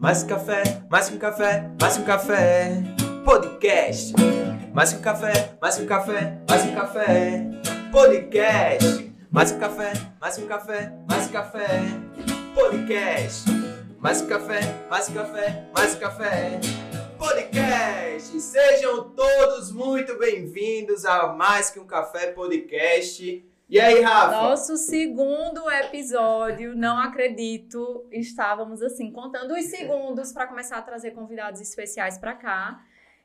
Mais um café, mais um café, mais um café. Podcast. Mais um café, mais um café, mais um café. Podcast. Mais um café, mais um café, mais um café. Podcast. Mais um café, mais um café, mais um café. Podcast. Sejam todos muito bem-vindos a Mais que um Café Podcast. E aí, Rafa? Nosso segundo episódio, não acredito, estávamos assim, contando os segundos para começar a trazer convidados especiais para cá.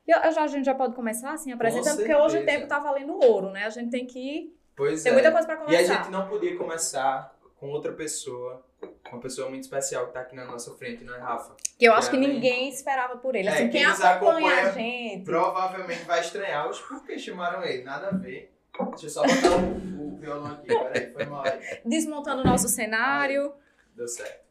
E eu- já, a gente já pode começar assim, apresentando, porque hoje o tempo tá valendo ouro, né? A gente tem que. Pois Tem é. muita coisa para E a conversar. gente não podia começar com outra pessoa, uma pessoa muito especial que tá aqui na nossa frente, não é, Rafa? Que eu acho que Além- ninguém esperava por ele. É, Assim, quem quem, acompanha, acompanha a gente. Provavelmente vai estranhar os porquê chamaram ele, nada a ver. Deixa eu só botar o, o violão aqui, peraí, foi mal aí. Desmontando o nosso cenário. Deu certo.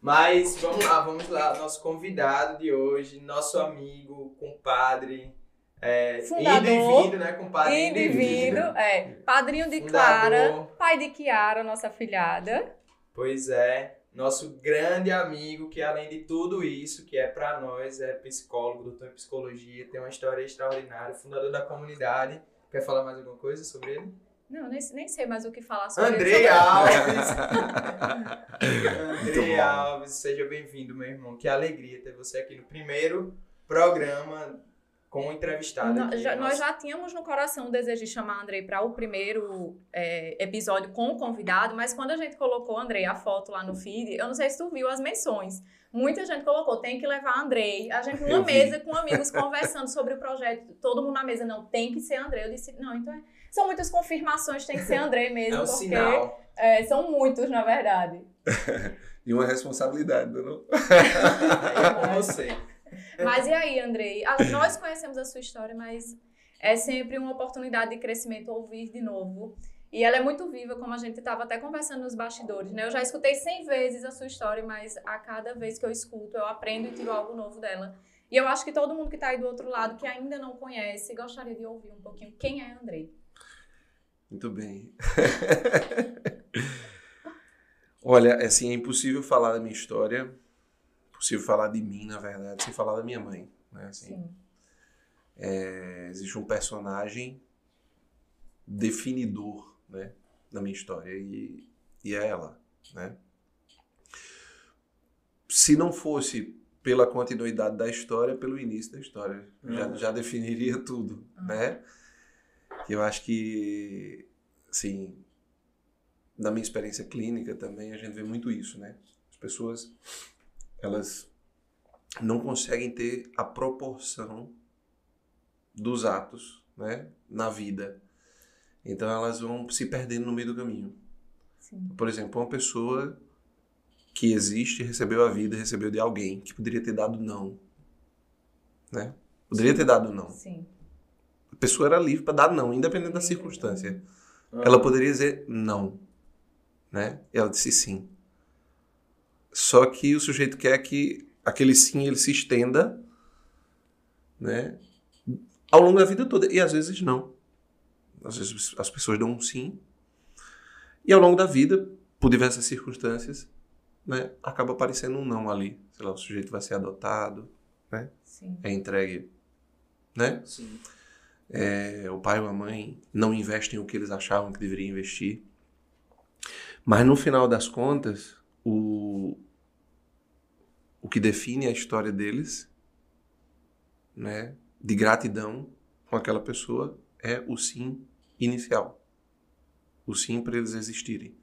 Mas vamos lá, vamos lá. Nosso convidado de hoje, nosso amigo, compadre. É, Fundador. Indo e vindo, né? Compadre Indo e vindo. É, padrinho de Fundador. Clara, pai de Kiara, nossa filhada. Pois é, nosso grande amigo, que além de tudo isso, que é pra nós, é psicólogo, doutor em psicologia, tem uma história extraordinária, fundador da comunidade. Quer falar mais alguma coisa sobre ele? Não, nem, nem sei mais o que falar sobre ele. Andrei Sobre- Alves! Andrei bom. Alves, seja bem-vindo, meu irmão. Que alegria ter você aqui no primeiro programa com um entrevistado. Nó- aqui. já- nós já tínhamos no coração o desejo de chamar Andrei para o primeiro é, episódio com o convidado, mas quando a gente colocou, Andrei, a foto lá no feed, eu não sei se tu viu as menções. Muita gente colocou, tem que levar Andrei. A gente numa mesa com amigos conversando sobre o projeto, todo mundo na mesa, não, tem que ser Andrei. Eu disse, não, então é- são muitas confirmações, tem que ser Andrei mesmo, é um porque sinal. é, são muitos, na verdade. E uma responsabilidade, não? É você. Mas e aí, Andrei? Nós conhecemos a sua história, mas é sempre uma oportunidade de crescimento ouvir de novo. E ela é muito viva, como a gente estava até conversando nos bastidores, né? Eu já escutei 100 vezes a sua história, mas a cada vez que eu escuto, eu aprendo e tiro algo novo dela. E eu acho que todo mundo que está aí do outro lado, que ainda não conhece, gostaria de ouvir um pouquinho quem é Andrei. Muito bem. Olha, assim, é impossível falar da minha história, impossível falar de mim, na verdade, sem falar da minha mãe. Né? Assim, Sim. é, existe um personagem definidor né, na minha história e, e é ela. Né? Se não fosse pela continuidade da história, pelo início da história, já, Uhum. já definiria tudo, Uhum. né? Eu acho que, assim, na minha experiência clínica também a gente vê muito isso, né? As pessoas, elas não conseguem ter a proporção dos atos, né, na vida. Então elas vão se perdendo no meio do caminho. Sim. Por exemplo, uma pessoa que existe recebeu a vida, recebeu de alguém que poderia ter dado não, né? Poderia ter dado não. Sim. A pessoa era livre para dar não, independente da circunstância. Ela poderia dizer não, né? Ela disse sim. Só que o sujeito quer que aquele sim ele se estenda, né? Ao longo da vida toda e às vezes não. Às vezes as pessoas dão um sim e ao longo da vida, por diversas circunstâncias, né, acaba aparecendo um não ali. Sei lá, o sujeito vai ser adotado, Sim. é entregue, né? Sim. É, o pai ou a mãe não investem o que eles achavam que deveriam investir. Mas no final das contas, o, o que define a história deles, né, de gratidão com aquela pessoa, é o sim inicial. O sim para eles existirem.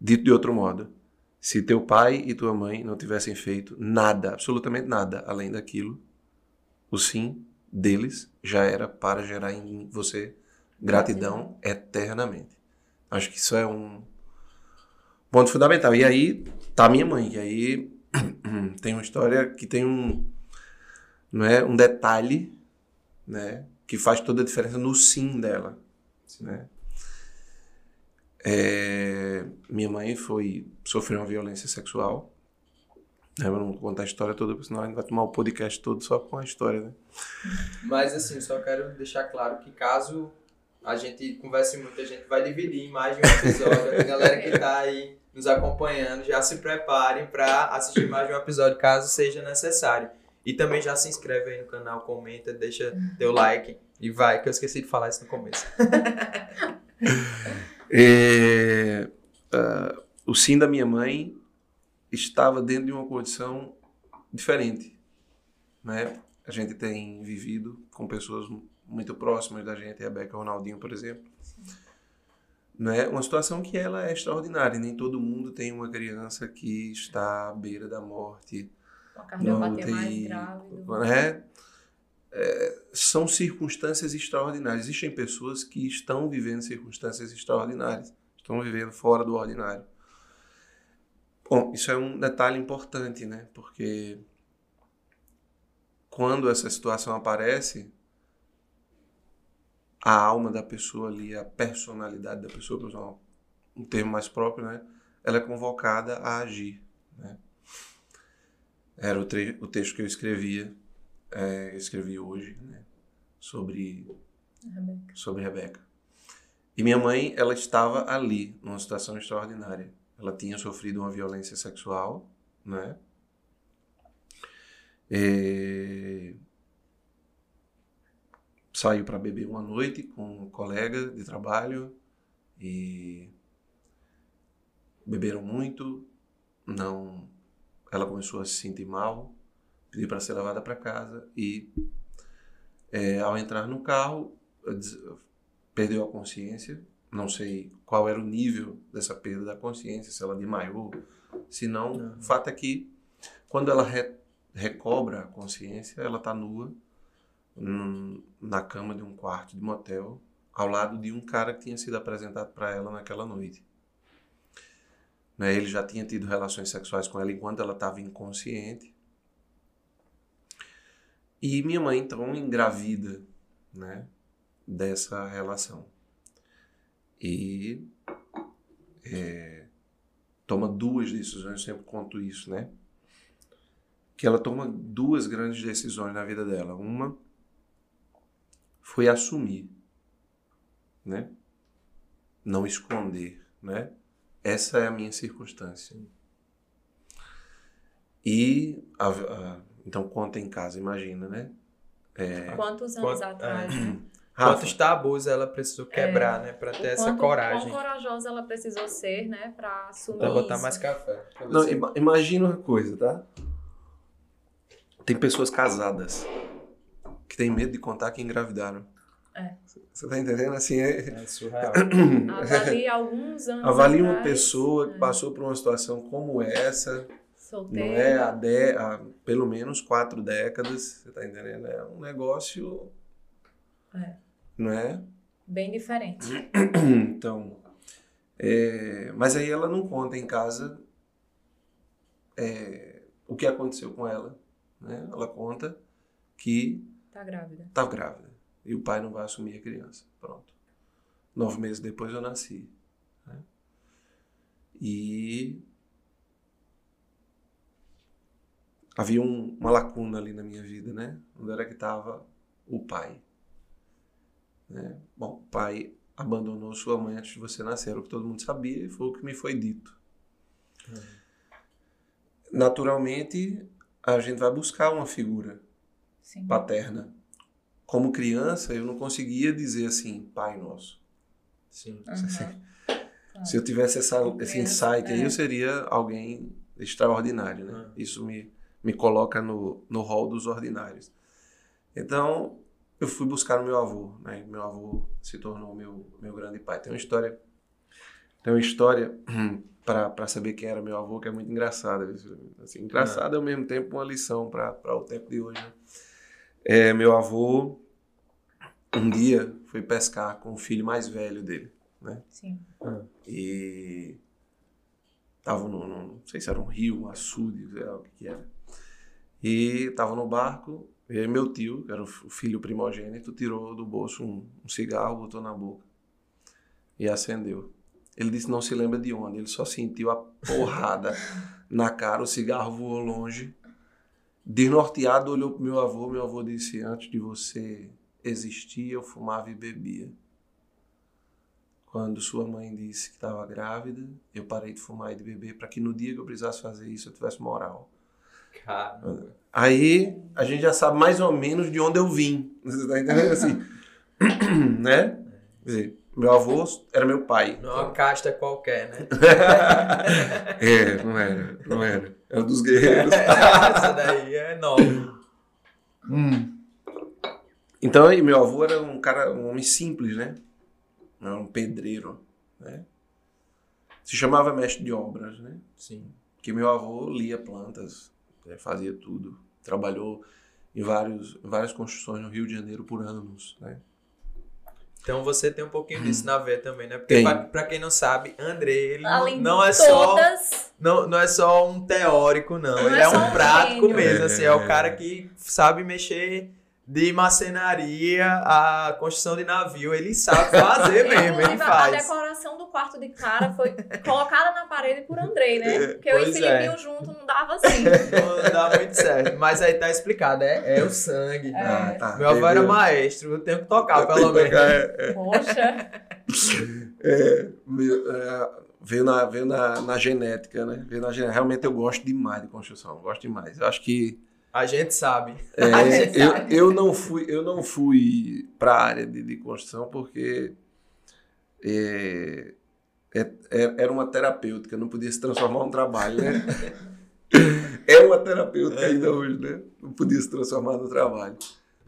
Dito de outro modo, se teu pai e tua mãe não tivessem feito nada, absolutamente nada, além daquilo, o sim deles já era para gerar em você gratidão eternamente. Acho que isso é um ponto fundamental. E aí tá minha mãe, que aí tem uma história que tem um não é um detalhe, né, que faz toda a diferença no sim dela, né? É, minha mãe foi sofreu uma violência sexual. né, Eu não vou contar a história toda, porque senão a gente vai tomar o podcast todo só com a história, né? Mas assim, só quero deixar claro que caso a gente converse muito, a gente vai dividir em mais de um episódio. a galera que tá aí nos acompanhando, já se preparem para assistir mais de um episódio, caso seja necessário. E também já se inscreve aí no canal, comenta, deixa teu like e vai, que eu esqueci de falar isso no começo. É, uh, o sim da minha mãe estava dentro de uma condição diferente. Né? A gente tem vivido com pessoas muito próximas da gente, a Beca Ronaldinho, por exemplo. Né? Uma situação que ela é extraordinária. Nem todo mundo tem uma criança que está à beira da morte. O cardiopatia mais grávido. Né? É, são circunstâncias extraordinárias. Existem pessoas que estão vivendo circunstâncias extraordinárias, estão vivendo fora do ordinário. Bom, isso é um detalhe importante, né? Porque quando essa situação aparece, a alma da pessoa ali, a personalidade da pessoa, para usar um termo mais próprio, né? Ela é convocada a agir, né? Era o, o texto que eu escrevia é, escrevi hoje, né, sobre Rebeca. sobre Rebeca. E minha mãe, ela estava ali, numa situação extraordinária. Ela tinha sofrido uma violência sexual, né? E... Saiu para beber uma noite com um colega de trabalho e beberam muito. Não, ela começou a se sentir mal pedi para ser levada para casa e é, ao entrar no carro perdeu a consciência. Não sei qual era o nível dessa perda da consciência se ela desmaiou se não. Uhum. o fato é que quando ela re, recobra a consciência ela está nua num, na cama de um quarto de motel ao lado de um cara que tinha sido apresentado para ela naquela noite né, ele já tinha tido relações sexuais com ela enquanto ela estava inconsciente e minha mãe, então, engravida, né, dessa relação. E é, toma duas decisões, eu sempre conto isso, né? Que ela toma duas grandes decisões na vida dela. Uma foi assumir, né? Não esconder, né? Essa é a minha circunstância. E a, a, então conta em casa, imagina, né? É... Quantos anos Quanto, atrás, é. né? Quantos tabus ela precisou quebrar, é, né? Pra ter essa quanto, coragem. Quão corajosa ela precisou ser, né? Pra assumir Pra botar isso. mais café. Não, ima imagina uma coisa, tá? Tem pessoas casadas que têm medo de contar que engravidaram. É. Você tá entendendo? Assim, é... é surreal. Avalie alguns anos Avalie atrás, uma pessoa que é. passou por uma situação como essa Solteira. Não é há, de, há pelo menos quatro décadas, você tá entendendo? É um negócio. É. Não é? Bem diferente. Então. É, mas aí ela não conta em casa é, o que aconteceu com ela. Né? Ela conta que. Tá grávida. Tá grávida. E o pai não vai assumir a criança. Pronto. Nove meses depois eu nasci. Né? E havia um, uma lacuna ali na minha vida, né? Onde era que estava o pai? Né? Bom, o pai abandonou sua mãe antes de você nascer, o que todo mundo sabia e foi o que me foi dito. Uhum. Naturalmente, a gente vai buscar uma figura Sim. paterna. Como criança, eu não conseguia dizer assim, pai nosso. Sim. Uhum. Se eu tivesse essa, esse insight aí, eu seria alguém extraordinário, né? Uhum. Isso me, me coloca no, no hall dos ordinários. Então, eu fui buscar o meu avô, né? Meu avô se tornou meu, meu grande pai. Tem uma história, tem uma história para saber quem era meu avô que é muito engraçada. Assim, engraçada ao mesmo tempo uma lição para o tempo de hoje. Né? É, meu avô, um dia, foi pescar com o filho mais velho dele, né? Sim. E tava no, no, não sei se era um rio, um açude, sei lá o que, que era. E tava no barco, e aí meu tio, que era o filho primogênito, tirou do bolso um, um cigarro, botou na boca e acendeu. Ele disse não se lembra de onde, ele só sentiu a porrada na cara, o cigarro voou longe. Desnorteado, olhou pro meu avô, meu avô disse, antes de você existir, eu fumava e bebia. quando sua mãe disse que estava grávida, eu parei de fumar e de beber para que no dia que eu precisasse fazer isso eu tivesse moral. Caramba. Aí a gente já sabe mais ou menos de onde eu vim. Você tá entendendo assim? né? Quer dizer, meu avô era meu pai. Não é uma casta qualquer, né? É, não era, não era. Era dos guerreiros. Essa daí é nova. Então, aí, meu avô era um cara, um homem simples, né? Era um pedreiro, né? Se chamava mestre de obras, né? Sim. Porque meu avô lia plantas, né? fazia tudo. Trabalhou em, vários, várias construções no Rio de Janeiro por anos, né? Então você tem um pouquinho disso na veia também, né? Porque pra, pra quem não sabe, André, ele não- Além não é só todas, não, não é só um teórico, não. Não ele é é, só um um prático gênio. mesmo, assim, é o É. cara que sabe mexer de marcenaria a construção de navio, ele sabe fazer mesmo, ele Inclusive, a faz. decoração do quarto de cara foi colocada na parede por Andrei, né? Porque eu e Pois Filipinho é. junto não dava assim. Não dá muito certo. Mas aí tá explicado, é, é o sangue. É. Ah, tá. Meu avô era maestro, eu tenho que tocar, Eu pelo menos. tocar, é, Poxa. é, meu, é, veio na, veio na, na genética, né? Veio na genética. Realmente eu gosto demais de construção, eu gosto demais. Eu acho que A gente sabe. É, A gente eu, sabe. eu não fui, eu não fui para a área de, de construção porque é, é- é- era uma terapêutica, não podia se transformar num trabalho, né? É uma terapêutica ainda hoje, né? Não podia se transformar no trabalho.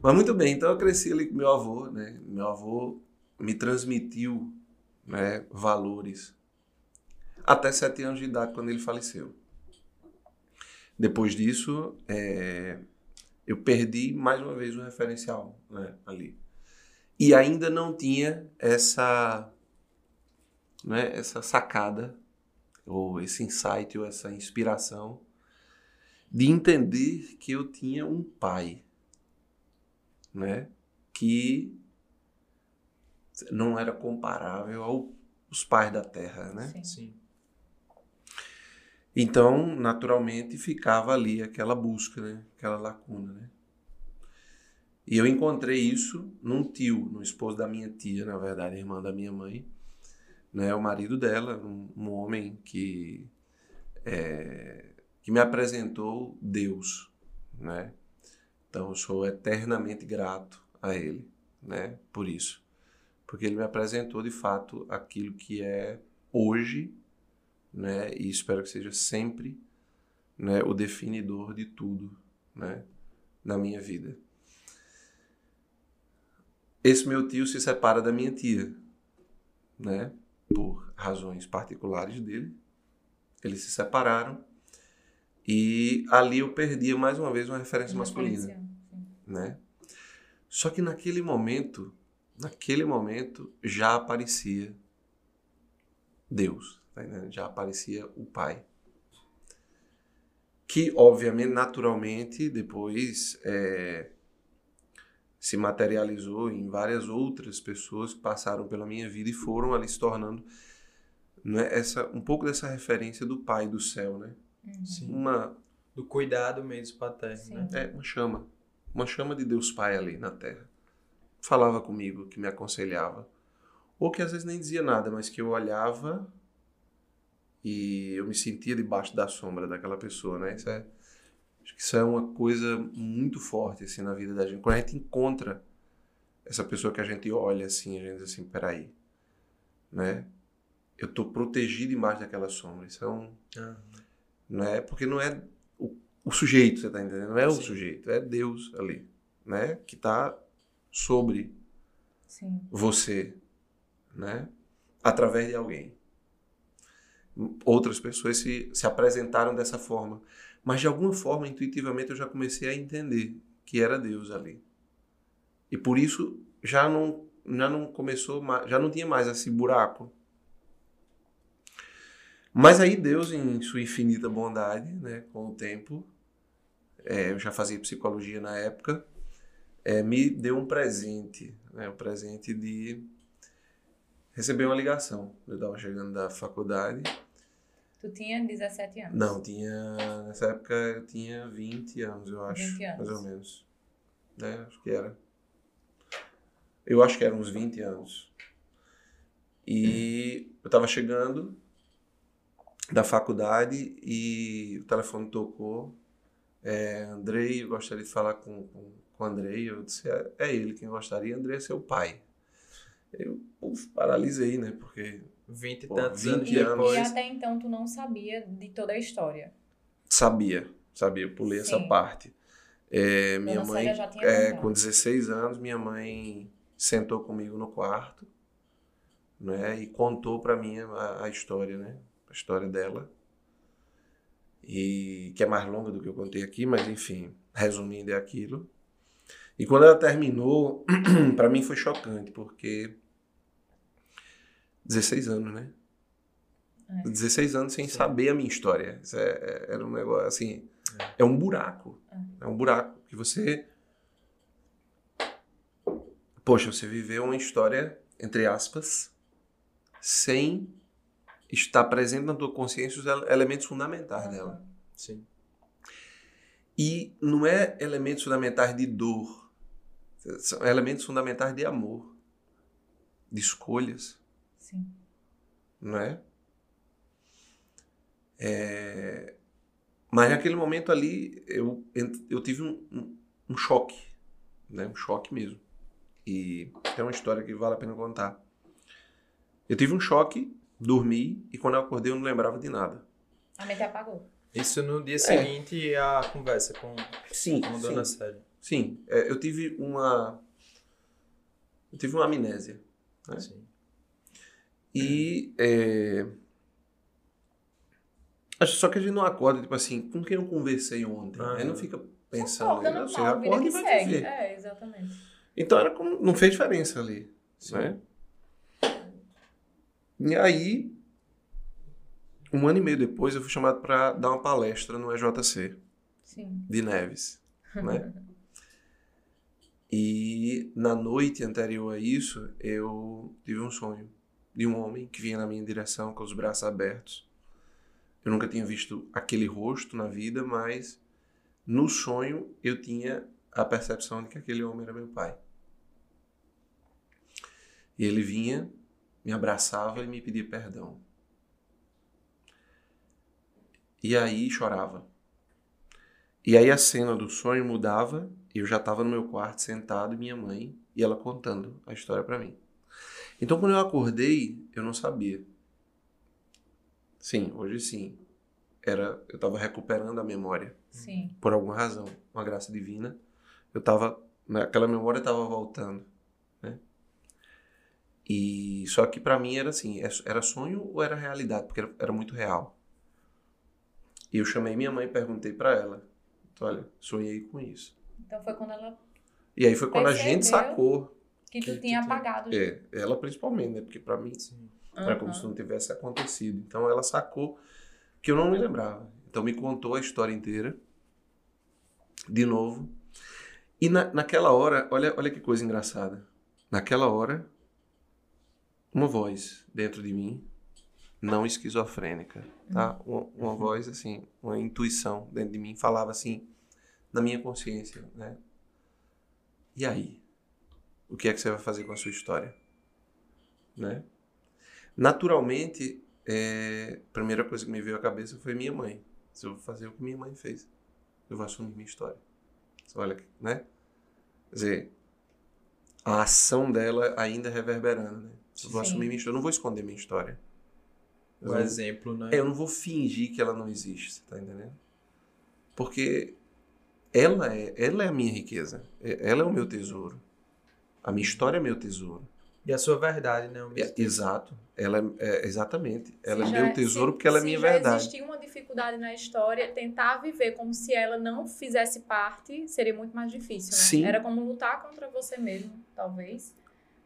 Mas muito bem, então eu cresci ali com meu avô, né? Meu avô me transmitiu né, valores até sete anos de idade, quando ele faleceu. Depois disso, é, eu perdi mais uma vez o referencial né, ali. E ainda não tinha essa, né, essa sacada, ou esse insight, ou essa inspiração de entender que eu tinha um pai, né, que não era comparável aos pais da terra, né? Sim. Sim. Então, naturalmente, ficava ali aquela busca, né? aquela lacuna. Né? E eu encontrei isso num tio, no esposo da minha tia, na verdade, irmã da minha mãe. Né? O marido dela, um, um homem que, é, que me apresentou Deus. Né? Então, eu sou eternamente grato a ele né? por isso. Porque ele me apresentou, de fato, aquilo que é hoje né? E espero que seja sempre, né, o definidor de tudo, né, na minha vida. Esse meu tio se separa da minha tia, né, por razões particulares dele. Eles se separaram e ali eu perdia mais uma vez uma referência masculina Referência. Né? Só que naquele momento, naquele momento já aparecia Deus, tá já aparecia o Pai. Que, obviamente, naturalmente, depois é, se materializou em várias outras pessoas que passaram pela minha vida e foram ali se tornando né, essa, um pouco dessa referência do Pai do céu, né? Sim. Uma, Do cuidado mesmo paterno, Sim. né? é, uma chama. Uma chama de Deus Pai ali na terra. Falava comigo, que me aconselhava. Ou que às vezes nem dizia nada, mas que eu olhava e eu me sentia debaixo da sombra daquela pessoa, né? Isso é, acho que isso é uma coisa muito forte assim na vida da gente. Quando a gente encontra essa pessoa que a gente olha assim, a gente diz assim, peraí, né? Eu tô protegido embaixo daquela sombra. Isso é um, Ah, não é porque não é o, o sujeito, você tá entendendo? Não é o Sim. sujeito, é Deus ali, né? Que tá sobre Sim. você, né? Através de alguém. Outras pessoas se, se apresentaram dessa forma, mas de alguma forma, intuitivamente, eu já comecei a entender que era Deus ali. E por isso já não, já não começou, já não tinha mais esse buraco. Mas aí Deus, em sua infinita bondade, né, com o tempo, é, eu já fazia psicologia na época, é, me deu um presente, né, o presente de receber uma ligação. Eu estava chegando da faculdade. Tu tinha 17 anos. Não, tinha. Nessa época eu tinha 20 anos, eu acho. 20 anos. Mais ou menos. Né? Acho que era. Eu acho que eram uns 20 anos. E eu estava chegando da faculdade e o telefone tocou. É, Andrei, eu gostaria de falar com, com, Andrei. Eu disse, é, é ele quem gostaria. Andrei é seu pai. Eu uf, paralisei, né? Porque 20 e tantos 20 anos E, anos. e depois. até então tu não sabia de toda a história. sabia, sabia, eu pulei essa Sim. parte. É, minha Dona mãe, Célia já tinha é, com 16 anos, minha mãe sentou comigo no quarto, né, e contou para mim a, a história, né, a história dela, e que é mais longa do que eu contei aqui, mas enfim, resumindo é aquilo. E quando ela terminou, para mim foi chocante, porque 16 anos, né? É. 16 anos sem Sim. saber a minha história. Isso é- é- era um negócio assim. É um buraco. É um buraco que você. Poxa, você viveu uma história, entre aspas, sem estar presente na tua consciência os ele- elementos fundamentais dela. Sim. E não é elementos fundamentais de dor, são elementos fundamentais de amor, de escolhas. Sim. não é? É, Mas naquele momento ali eu, eu tive um, um, um choque, né? Um choque mesmo. E é uma história que vale a pena contar. Eu tive um choque, dormi e quando eu acordei eu não lembrava de nada. A mente apagou. Isso no dia seguinte a conversa com, Sim, com a sim. dona Célia. Sim, é, eu tive uma eu tive uma amnésia. É. Sim. E. É... Acho só que a gente não acorda, tipo assim, com quem eu conversei ontem. Ah. Aí não fica Você pensando. acorda? Você normal, vida acorda que e vai segue. viver. É, exatamente. Então era como. Não fez diferença ali. Sim. Né? E aí. Um ano e meio depois, eu fui chamado para dar uma palestra no EJC Sim. de Neves. Né? E na noite anterior a isso, eu tive um sonho de um homem que vinha na minha direção com os braços abertos. Eu nunca tinha visto aquele rosto na vida, mas no sonho eu tinha a percepção de que aquele homem era meu pai. E ele vinha, me abraçava e me pedia perdão. E aí chorava. E aí a cena do sonho mudava e eu já estava no meu quarto sentado minha mãe e ela contando a história para mim. Então quando eu acordei, eu não sabia. Sim, hoje sim. Era, eu estava recuperando a memória Sim. por alguma razão, uma graça divina. Eu estava, aquela memória estava voltando, né? E só que para mim era assim, é- era sonho ou era realidade, porque era, era muito real. E eu chamei minha mãe e perguntei para ela, olha, sonhei com isso. Então foi quando ela. E aí foi quando a gente Percebeu? sacou, Que tu Que tinha tinha- apagado. é, ela principalmente, né? Porque para mim Sim. era como se não tivesse acontecido. Então ela sacou que eu não me lembrava. Então me contou a história inteira, de novo. E na, naquela hora, olha, olha que coisa engraçada. Naquela hora, uma voz dentro de mim, não esquizofrênica, tá? Uma, uma voz assim, uma intuição dentro de mim falava assim, na minha consciência, né? E aí? O que é que você vai fazer com a sua história? Né? Naturalmente, é, a primeira coisa que me veio à cabeça foi minha mãe. Se eu vou fazer o que minha mãe fez, eu vou assumir minha história. Olha, né? Quer dizer, a ação dela ainda reverberando, né? Eu vou Sim. assumir minha história, eu não vou esconder minha história. Eu O não- exemplo, né? é, eu não vou fingir que ela não existe, você tá entendendo? Porque ela é, ela é a minha riqueza. É- Ela é o meu tesouro. A minha história é meu tesouro. E a sua verdade, né? É, exato. Ela é, é- exatamente. Ela é Se já- meu tesouro se- porque ela é se minha já verdade. existia uma dificuldade na história, tentar viver como se ela não fizesse parte seria muito mais difícil, né? Sim. Era como lutar contra você mesmo, talvez.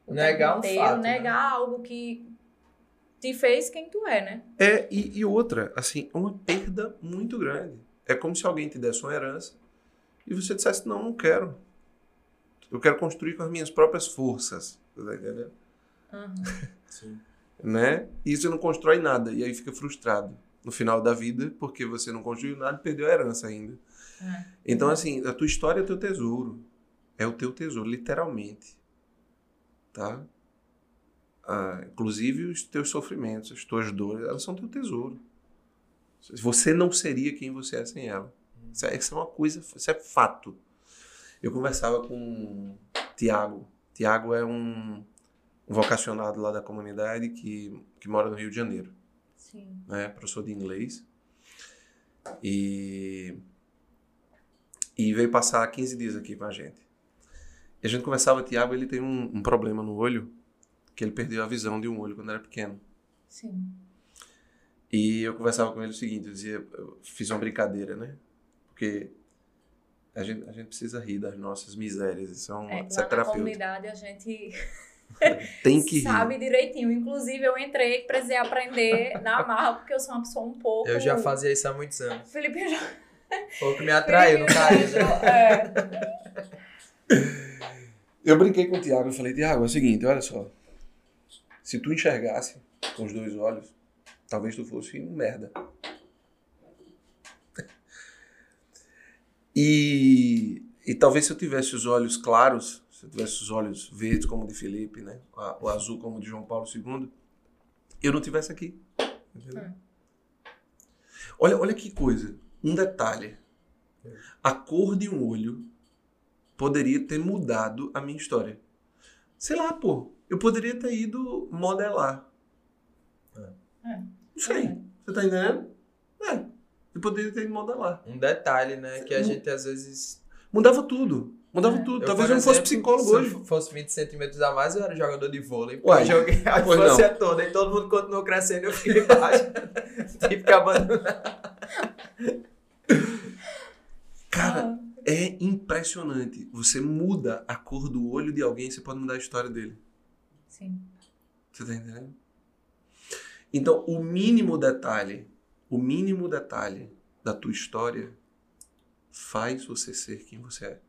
O Negar tempo um inteiro, fato, né? Negar algo que te fez quem tu é, né? É, e, e outra, assim, é uma perda muito grande. É como se alguém te desse uma herança e você dissesse, não, não quero. Eu quero construir com as minhas próprias forças. Tá entendendo? Aham. Sim. né? E você não constrói nada e aí fica frustrado no final da vida porque você não construiu nada e perdeu a herança ainda. É. Então assim, a tua história é teu tesouro. É o teu tesouro, literalmente. Tá? ah, inclusive os teus sofrimentos, as tuas dores, elas são teu tesouro. Você não seria quem você é sem ela. Isso é, isso é uma coisa, isso é fato. Eu conversava com Tiago. Tiago é um, um vocacionado lá da comunidade que, que mora no Rio de Janeiro. Sim. Né? Professor de inglês. E, e veio passar 15 dias aqui com a gente. E a gente conversava, Tiago, ele tem um, um problema no olho, que ele perdeu a visão de um olho quando era pequeno. Sim. E eu conversava com ele o seguinte, eu dizia, eu fiz uma brincadeira, né? Porque a gente, a gente precisa rir das nossas misérias, isso é, um, É, isso é na comunidade a gente Tem que rir. sabe direitinho. Inclusive, eu entrei, precisei aprender na marra, porque eu sou uma pessoa um pouco. Eu já fazia isso há muitos anos. Felipe já. Foi o que me atraiu, não caiu, né? É. Eu brinquei com o Tiago, eu falei, Tiago, é o seguinte, olha só. Se tu enxergasse com os dois olhos, talvez tu fosse um merda. E, e talvez se eu tivesse os olhos claros, se eu tivesse os olhos verdes como o de Felipe, né? o azul como o de João Paulo II, eu não tivesse aqui. Hum. Olha, olha que coisa. Um detalhe. A cor de um olho poderia ter mudado a minha história. Sei lá, pô. Eu poderia ter ido modelar. É. Não sei. Você tá entendendo? É. Eu poderia ter ido modelar. Um detalhe, né? Que a gente às vezes. Mudava tudo. Mudava É. tudo. Eu, Talvez eu não fosse psicólogo se hoje. eu fosse 20 centímetros a mais, eu era jogador de vôlei. Uai, eu joguei a pois infância toda e todo mundo continuou crescendo e eu fiquei baixo. Tive que abandonar. Cara, é impressionante. Você muda a cor do olho de alguém, você pode mudar a história dele. Sim. Você tá entendendo? Então, o mínimo detalhe, o mínimo detalhe da tua história faz você ser quem você é.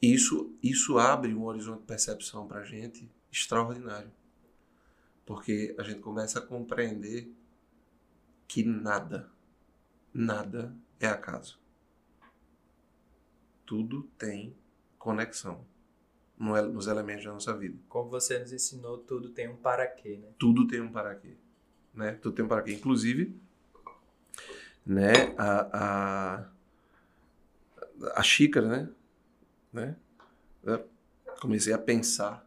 Isso, isso abre um horizonte de percepção pra gente extraordinário. Porque a gente começa a compreender que nada, nada é acaso. Tudo tem conexão nos elementos da nossa vida. Como você nos ensinou, tudo tem um para quê, né? tudo tem um para quê, né? Tudo tem um para quê. Inclusive, né, a, a, a xícara, né? né? Eu comecei a pensar.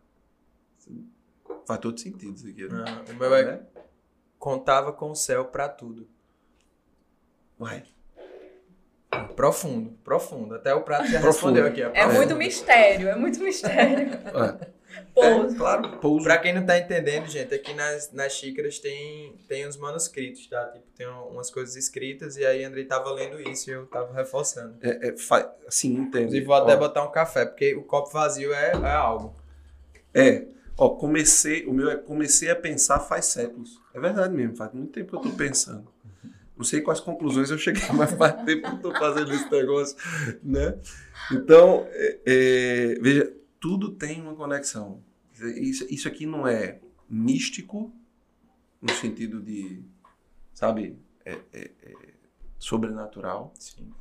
Faz todo sentido isso aqui, né? Ah, o meu é Né? contava com o céu pra tudo. Uai, Profundo, profundo. Até o prato já Profundo. respondeu aqui. É É. muito mistério, é muito mistério. ué. Pô, É, claro, pouso. Pra quem não tá entendendo, gente, aqui nas, nas xícaras tem, tem uns manuscritos, tá? Tipo, tem um- umas coisas escritas e aí Andrei tava lendo isso e eu tava reforçando. É, é, fa- assim, entende? Inclusive, vou até Ó, botar um café, porque o copo vazio é, é algo. É, ó, comecei, o meu é comecei a pensar faz séculos. É verdade mesmo, faz muito tempo que eu tô pensando. Não sei quais conclusões eu cheguei, mas faz tempo que eu tô fazendo esse negócio, né? Então, é, é, veja, tudo tem uma conexão. Isso, isso aqui não é místico, no sentido de, sabe, é- é- é sobrenatural Sim.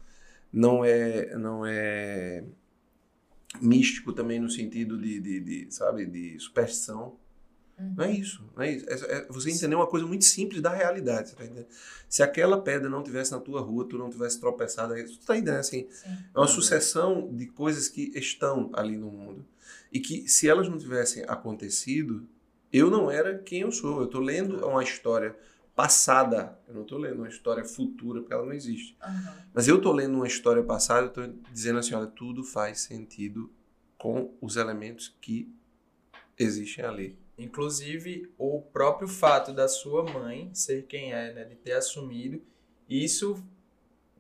não é não é místico também no sentido de, de, de, sabe de superstição Uhum. não é isso não é isso é, é você entender uma coisa muito simples da realidade tá se aquela pedra não tivesse na tua rua tu não tivesse tropeçado tu tá entendendo assim Sim. é uma sucessão de coisas que estão ali no mundo e que se elas não tivessem acontecido eu não era quem eu sou eu tô lendo uma história passada eu não tô lendo uma história futura porque ela não existe Aham. mas eu tô lendo uma história passada, tô dizendo assim, olha, tudo faz sentido com os elementos que existem ali. Inclusive, o próprio fato da sua mãe ser quem é, né? De ter assumido, isso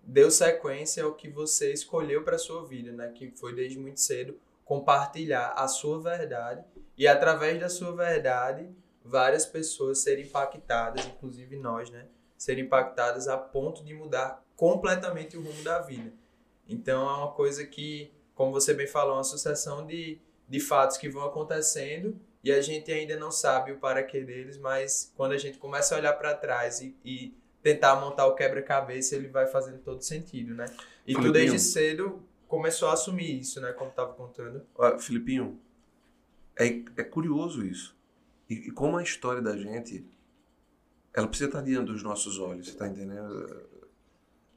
deu sequência ao que você escolheu para sua vida, né? Que foi desde muito cedo compartilhar a sua verdade e através da sua verdade várias pessoas serem impactadas, inclusive nós, né? Serem impactadas a ponto de mudar completamente o rumo da vida. Então é uma coisa que, como você bem falou, é uma sucessão de, de fatos que vão acontecendo e a gente ainda não sabe o para quê deles, mas quando a gente começa a olhar para trás e, e tentar montar o quebra-cabeça, ele vai fazendo todo sentido, né? E tu desde cedo começou a assumir isso, né? Como tava contando. Ó, Filipinho, é, é curioso isso. E, e como a história da gente, ela precisa estar diante dos nossos olhos, você tá entendendo?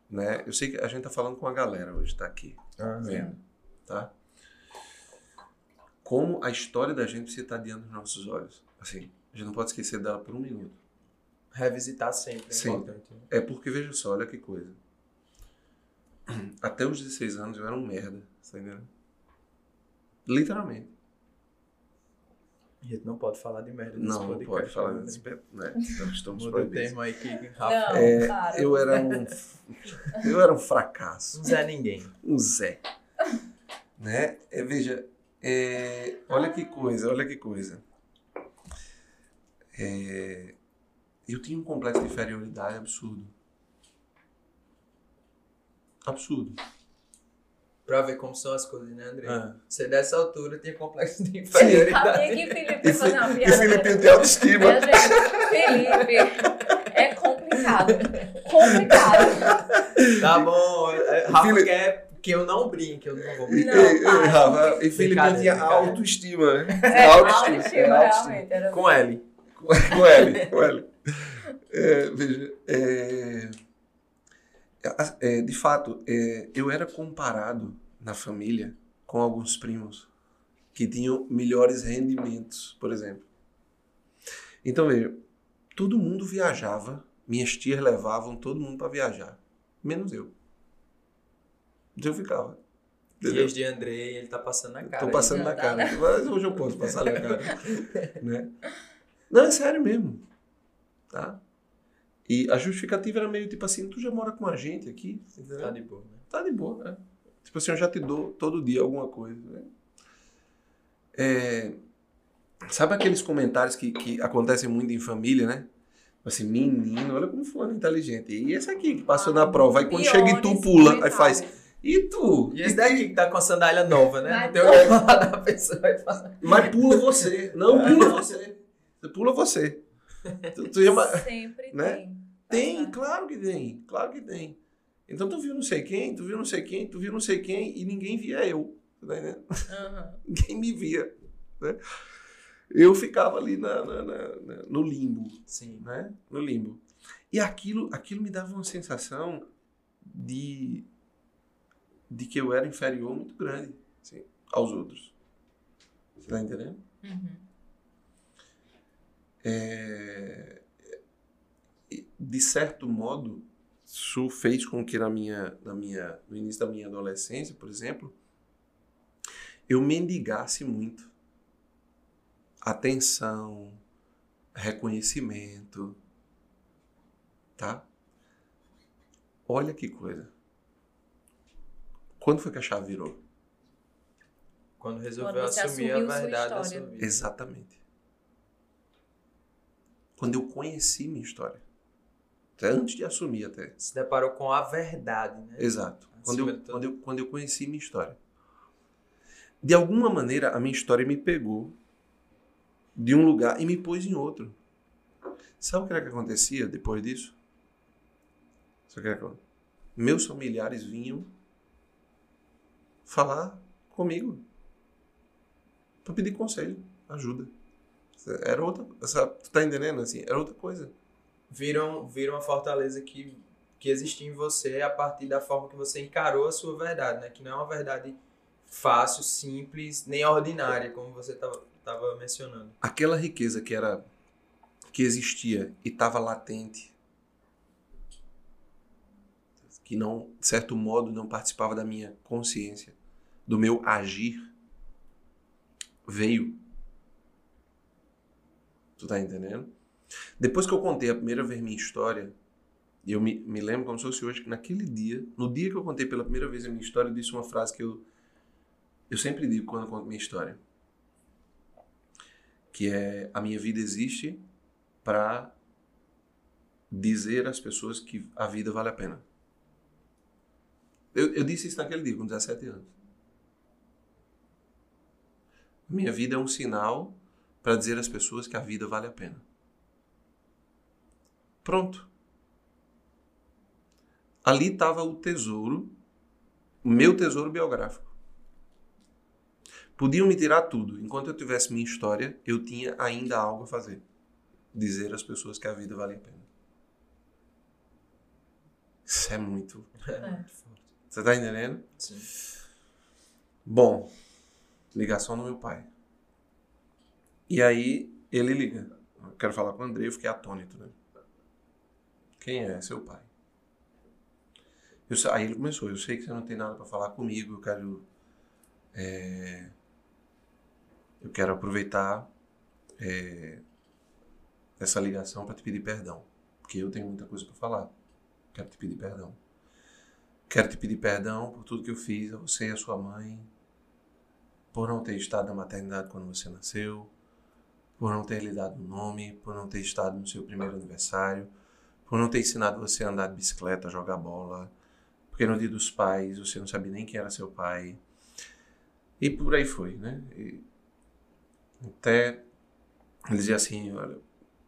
Né? Eu sei que a gente tá falando com a galera hoje, tá aqui, vendo, tá? Como a história da gente precisa estar diante dos nossos olhos. Assim, a gente não pode esquecer dela por um minuto. Revisitar sempre é Sim. importante. né? É porque, veja só, olha que coisa. Até os 16 anos eu era um merda, tá entendendo? Literalmente. A gente não pode falar de merda nesse Não, não pode falar né? desse né? Então, estamos Muda o proibidos. termo aí que Não, Rafa É, para. Eu era um, eu era um fracasso, não Zé ninguém. um Zé, né? É, veja, é, olha que coisa, olha que coisa. É, eu tinha um complexo de inferioridade absurdo, absurdo. Pra ver como são as coisas, né, André? Ah. Você dessa altura tinha complexo de Sabia inferioridade. que Felipe ia fazer uma E piada. Felipe dessa. tem autoestima. Gente, Felipe, é complicado. Complicado. Tá bom. é, Rafa Fili- quer que eu não brinque, eu não vou E, brincar. Não, ei, para. Rafa, e Felipe Brincadeira, tinha brincadeira. autoestima, né? É, Autoestima, autoestima, é, autoestima. Era... Com L. com L, com L. É, veja, é, é, de fato, é, eu era comparado na família com alguns primos que tinham melhores rendimentos, por exemplo. Então, veja, todo mundo viajava, minhas tias levavam todo mundo para viajar, menos eu. Eu ficava. Entendeu? Dias de Andrei, ele tá passando na cara. Tô passando na cara. né? Mas hoje eu posso passar na cara. né? Não, é sério mesmo. Tá? E a justificativa era meio tipo assim, tu já mora com a gente aqui, entendeu? Tá de boa, né? Tá de boa, né? Tipo assim, eu já te dou todo dia alguma coisa, né? É, sabe aqueles comentários que, que acontecem muito em família, né? Assim, menino, olha como fulano é inteligente. E esse aqui que passou na prova. Aí quando chega e tu pula, aí faz, e tu? E esse daqui que tá com a sandália nova, né? Vai Não tem o que falar da pessoa e falar. Mas pula você. Não, pula você. Pula você. Tu, tu Sempre né? tem. Tem, claro que tem. Claro que tem. Então tu viu não sei quem, tu viu não sei quem, tu viu não sei quem e ninguém via eu. Tá entendendo? Aham. Ninguém me via. Né? Eu ficava ali na, na- na- na- no limbo. Sim. Né? No limbo. E aquilo, aquilo me dava uma sensação de, de que eu era inferior muito grande assim, aos outros. Você tá entendendo? Uhum. É, de certo modo, isso fez com que na minha, na minha, no início da minha adolescência, por exemplo, eu mendigasse muito atenção, reconhecimento, tá? Olha que coisa. Quando foi que a chave virou? Quando resolveu Quando assumir a verdade da sua vida. Exatamente. Quando eu conheci minha história. Até antes de assumir até. Se deparou com a verdade, né? Exato. Quando eu, quando, eu, quando eu conheci minha história. De alguma maneira, a minha história me pegou de um lugar e me pôs em outro. Sabe o que era que acontecia depois disso? Sabe o que era que? Meus familiares vinham falar comigo para pedir conselho, ajuda. Era outra, sabe? tu tá entendendo assim? Era outra coisa. Viram, viram a fortaleza que, que existia em você a partir da forma que você encarou a sua verdade, né? Que não é uma verdade fácil, simples, nem ordinária, como você estava tava mencionando. aquela riqueza que era que existia e estava latente que não de certo modo não participava da minha consciência do meu agir veio tu tá entendendo depois que eu contei a primeira vez minha história eu me, me lembro como se fosse hoje que naquele dia no dia que eu contei pela primeira vez a minha história eu disse uma frase que eu eu sempre digo quando conto minha história que é a minha vida existe para dizer às pessoas que a vida vale a pena. Eu, eu disse isso naquele dia, com 17 anos. Minha vida é um sinal para dizer às pessoas que a vida vale a pena. Pronto. Ali estava o tesouro, o meu tesouro biográfico. Podiam me tirar tudo. Enquanto eu tivesse minha história, eu tinha ainda algo a fazer. Dizer às pessoas que a vida vale a pena. Isso é muito. É. Você tá entendendo? Sim. Bom, ligação do meu pai. E aí ele liga. Eu quero falar com o André, eu fiquei atônito, né? Quem é? Seu pai. Eu aí ele começou, eu sei que você não tem nada para falar comigo, eu quero. é, eu quero aproveitar é, essa ligação para te pedir perdão. Porque eu tenho muita coisa para falar. Quero te pedir perdão. Quero te pedir perdão por tudo que eu fiz a você e a sua mãe, por não ter estado na maternidade quando você nasceu, por não ter lhe dado um nome, por não ter estado no seu primeiro aniversário, por não ter ensinado você a andar de bicicleta, jogar bola, porque no dia dos pais você não sabia nem quem era seu pai. E por aí foi, né? E até ele dizia assim, olha,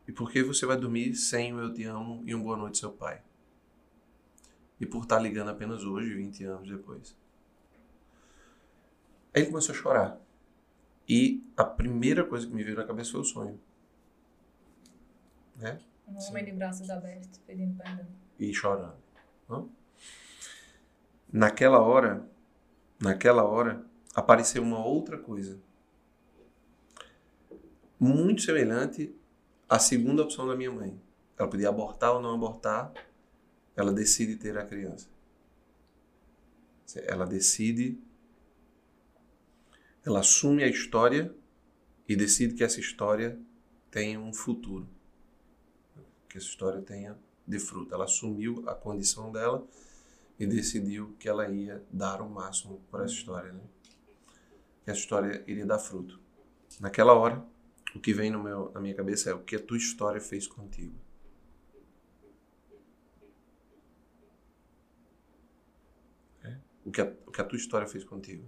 e por que você vai dormir sem o eu te amo e um boa noite seu pai? E por estar ligando apenas hoje, 20 anos depois. Aí ele começou a chorar. E a primeira coisa que me veio na cabeça foi o sonho. Né? Um homem de braços abertos, pedindo perdão. E chorando. não? Naquela hora, naquela hora, apareceu uma outra coisa. Muito semelhante à segunda opção da minha mãe. Ela podia abortar ou não abortar, ela decide ter a criança. Ela decide, ela assume a história e decide que essa história tenha um futuro. Que essa história tenha de fruto. Ela assumiu a condição dela e decidiu que ela ia dar o máximo para essa história, né? Que essa história iria dar fruto. Naquela hora, o que vem no meu, na minha cabeça é o que a tua história fez contigo. É? O, que a, o que a tua história fez contigo.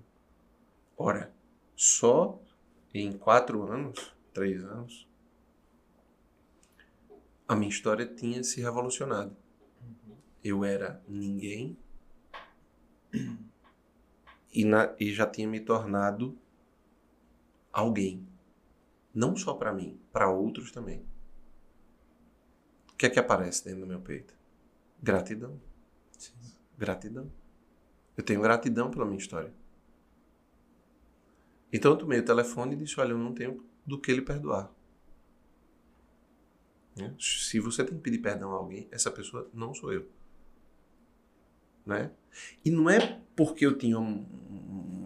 Ora, só em quatro anos, três anos, a minha história tinha se revolucionado. Eu era ninguém e, na- e já tinha me tornado alguém. Não só para mim, para outros também. O que é que aparece dentro do meu peito? Gratidão. Gratidão. Eu tenho gratidão pela minha história. Então eu tomei o telefone e disse: Olha, eu não tenho do que lhe perdoar. Né? Se você tem que pedir perdão a alguém, essa pessoa não sou eu. Né? E não é porque eu tinha um-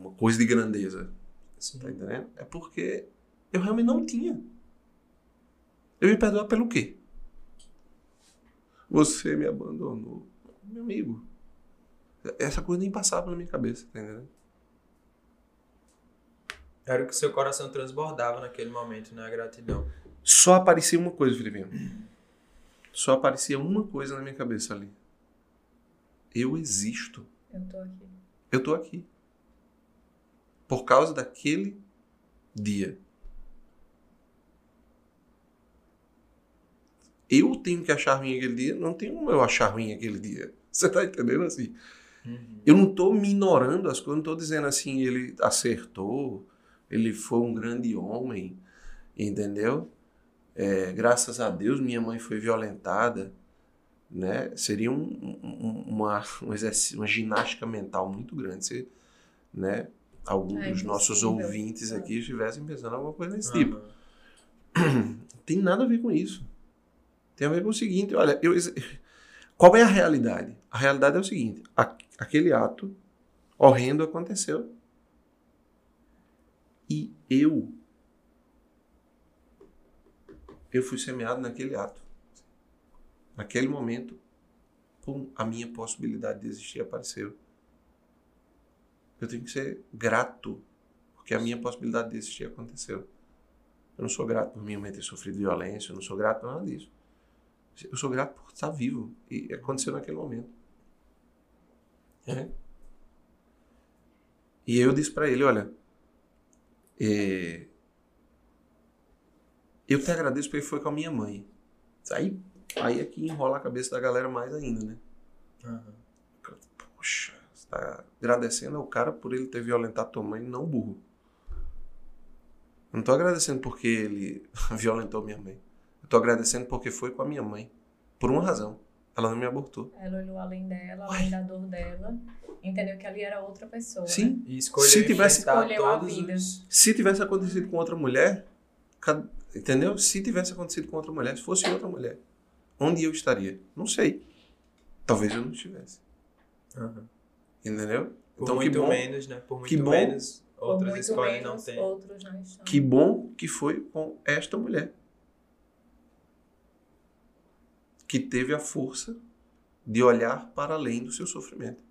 uma coisa de grandeza, Sim. tá entendendo? É porque eu realmente não tinha. Eu ia perdoar pelo quê? Você me abandonou. Meu amigo, essa coisa nem passava pela minha cabeça, tá entendendo? Era o que seu coração transbordava naquele momento, né? A gratidão. Só aparecia uma coisa, Filipinho. Só aparecia uma coisa na minha cabeça ali. Eu existo. Eu tô aqui. Eu tô aqui. Por causa daquele dia. Eu tenho que achar ruim aquele dia, não tem como eu achar ruim aquele dia. Você tá entendendo assim? Eu não tô minorando as coisas, não tô dizendo assim, ele acertou, ele foi um grande homem, entendeu? É, graças a Deus minha mãe foi violentada, né? Seria um, um- uma, um exercício, uma ginástica mental muito grande se, né? Alguns É dos nossos ouvintes É. aqui estivessem pensando alguma coisa desse tipo. Aham. Não tem nada a ver com isso. Tem a ver com o seguinte, olha, eu, qual é a realidade? A realidade é o seguinte, a- aquele ato horrendo aconteceu. E eu eu fui semeado naquele ato. Naquele momento, pum, a minha possibilidade de existir apareceu. Eu tenho que ser grato, porque a minha possibilidade de existir aconteceu. Eu não sou grato por minha mãe ter sofrido violência, eu não sou grato por nada disso. Eu sou grato por estar vivo. E aconteceu naquele momento. É. E eu disse para ele, olha, é, eu te agradeço porque foi com a minha mãe. Aí, aí é que enrola a cabeça da galera mais ainda, né? Aham. Poxa, você tá agradecendo ao cara por ele ter violentado tua mãe, não burro. Eu não tô agradecendo porque ele violentou minha mãe. Eu tô agradecendo porque foi com a minha mãe. Por uma razão. Ela não me abortou. Ela olhou além dela, além da dor dela, entendeu que ali era outra pessoa. né? Sim. E escolheu Se tivesse- Escolheu a todos vida. os... Se tivesse acontecido com outra mulher, entendeu? Se tivesse acontecido com outra mulher, se fosse outra mulher, onde eu estaria? Não sei. Talvez eu não estivesse. Aham. Entendeu? Por Então, que muito bom, menos, né? Por muito que bom. menos, outras escolhas não têm. que bom que foi com esta mulher. Que teve a força de olhar para além do seu sofrimento.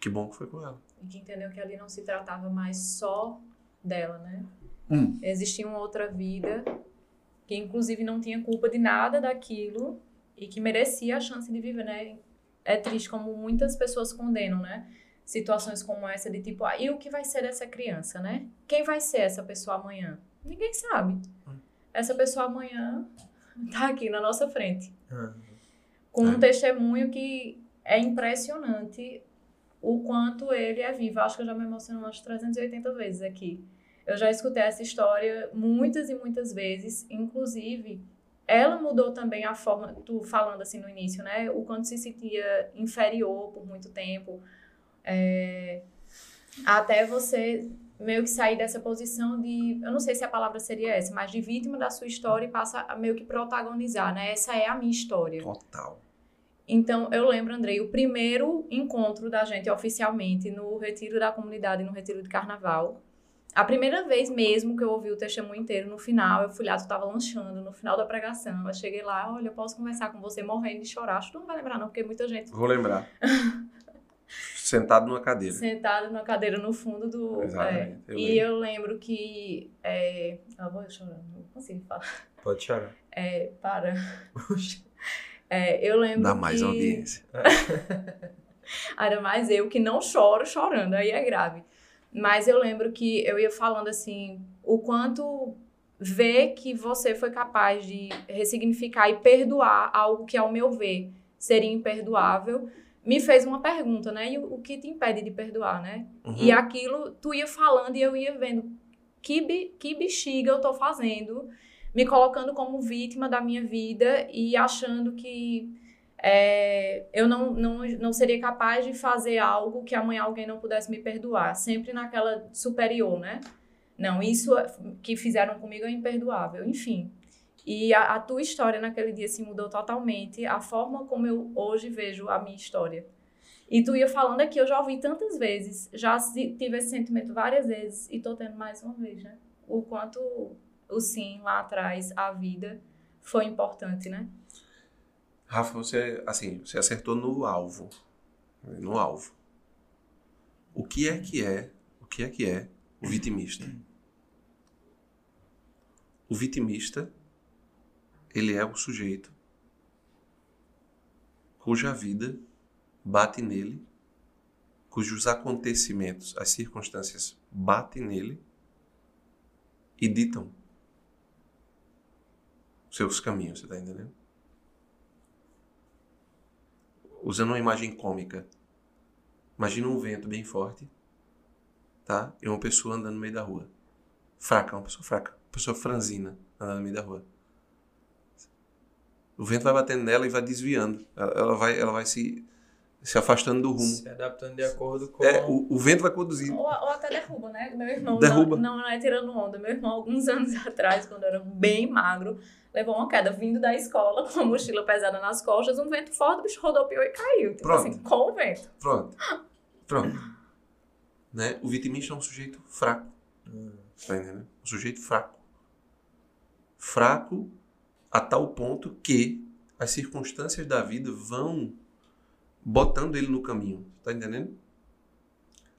Que bom que foi com ela. E que entendeu que ali não se tratava mais só dela, né? Hum. Existia uma outra vida que inclusive não tinha culpa de nada daquilo e que merecia a chance de viver, né? É triste como muitas pessoas condenam, né? Situações como essa de tipo, ah, e o que vai ser dessa criança, né? Quem vai ser essa pessoa amanhã? Ninguém sabe. Essa pessoa amanhã tá aqui na nossa frente Aham. com É. um testemunho que é impressionante o quanto ele é vivo. Acho que eu já me emociono umas 380 vezes aqui. Eu já escutei essa história muitas e muitas vezes, inclusive ela mudou também a forma, tu falando assim no início, né? O quanto se sentia inferior por muito tempo. É, até você meio que sair dessa posição de, eu não sei se a palavra seria essa, mas de vítima da sua história e passa a meio que protagonizar, né? Essa é a minha história. Total. Então, eu lembro, Andrei, o primeiro encontro da gente oficialmente no retiro da comunidade, no retiro de carnaval. A primeira vez mesmo que eu ouvi o testemunho inteiro, no final, eu fui lá, tu tava lanchando, no final da pregação. Eu cheguei lá, olha, eu posso conversar com você morrendo de chorar. Acho que tu não vai lembrar, não, porque muita gente Vou lembrar. Sentado numa cadeira. sentada numa cadeira no fundo do. Exatamente, é. eu e lembro. eu lembro que. É... Eu vou chorando, não consigo falar. Pode chorar. É, para. É, eu lembro. Dá mais que... audiência. Ainda mais eu que não choro chorando, aí é grave. Mas eu lembro que eu ia falando assim, o quanto ver que você foi capaz de ressignificar e perdoar algo que, ao meu ver, seria imperdoável, me fez uma pergunta, né? E o, o que te impede de perdoar, né? Uhum. E aquilo, tu ia falando e eu ia vendo que, que bexiga eu tô fazendo, me colocando como vítima da minha vida e achando que é, eu não, não, não seria capaz de fazer algo que amanhã alguém não pudesse me perdoar. Sempre naquela superior, né? Não, isso que fizeram comigo é imperdoável. Enfim. E a, a tua história naquele dia se mudou totalmente. A forma como eu hoje vejo a minha história. E tu ia falando aqui, eu já ouvi tantas vezes, já tive esse sentimento várias vezes e tô tendo mais uma vez, né? O quanto o sim lá atrás, a vida, foi importante, né? Rafa, você, assim, você acertou no alvo. No alvo. O que é que é, o que é que é o vitimista? O vitimista, ele é o sujeito cuja vida bate nele, cujos acontecimentos, as circunstâncias batem nele e ditam seus caminhos, você tá entendendo? usando uma imagem cômica. Imagina um vento bem forte, tá? E uma pessoa andando no meio da rua. Fraca, uma pessoa fraca, uma pessoa franzina andando no meio da rua. O vento vai batendo nela e vai desviando. Ela, ela vai, ela vai se, se afastando do rumo. Se adaptando de acordo com... É, o, o vento vai conduzindo. Ou, ou até derruba, né? Meu irmão Derruba. Não, não é tirando onda. Meu irmão, alguns anos atrás, quando era bem magro, levou uma queda vindo da escola com a mochila pesada nas costas, um vento forte, o bicho rodopiou e caiu. Tipo Pronto. assim, com o vento. Pronto. Pronto. Né? O vitimista é um sujeito fraco. Tá entendendo? Um sujeito fraco. Fraco a tal ponto que as circunstâncias da vida vão botando ele no caminho. Tá entendendo?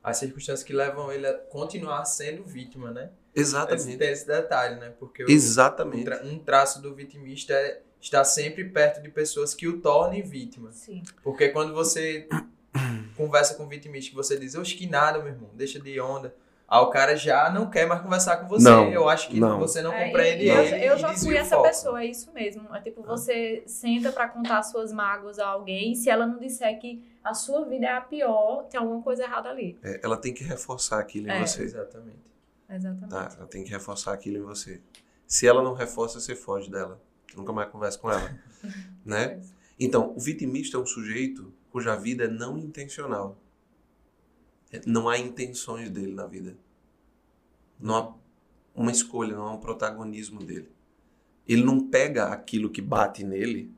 As circunstâncias que levam ele a continuar sendo vítima, né? Esse, Exatamente. tem esse detalhe, né? Porque o- Exatamente. um tra- um traço do vitimista é estar sempre perto de pessoas que o tornem vítima. Sim. Porque quando você conversa com o vitimista, que você diz, oxe, que nada, meu irmão, deixa de onda. Aí o cara já não quer mais conversar com você. Não, eu acho que não. você não É, compreende e eu, ele. eu e já fui essa foco. pessoa, é isso mesmo. É tipo, você senta pra contar suas mágoas a alguém, se ela não disser que a sua vida é a pior, tem alguma coisa errada ali. É, ela tem que reforçar aquilo em É. você. Exatamente. Exatamente. Tá? Ela tem que reforçar aquilo em você. Se ela não reforça, você foge dela. Você nunca mais conversa com ela. né? Então, o vitimista é um sujeito cuja vida é não intencional. É, Não há intenções dele na vida. Não há uma escolha, não há um protagonismo dele. Ele não pega aquilo que bate nele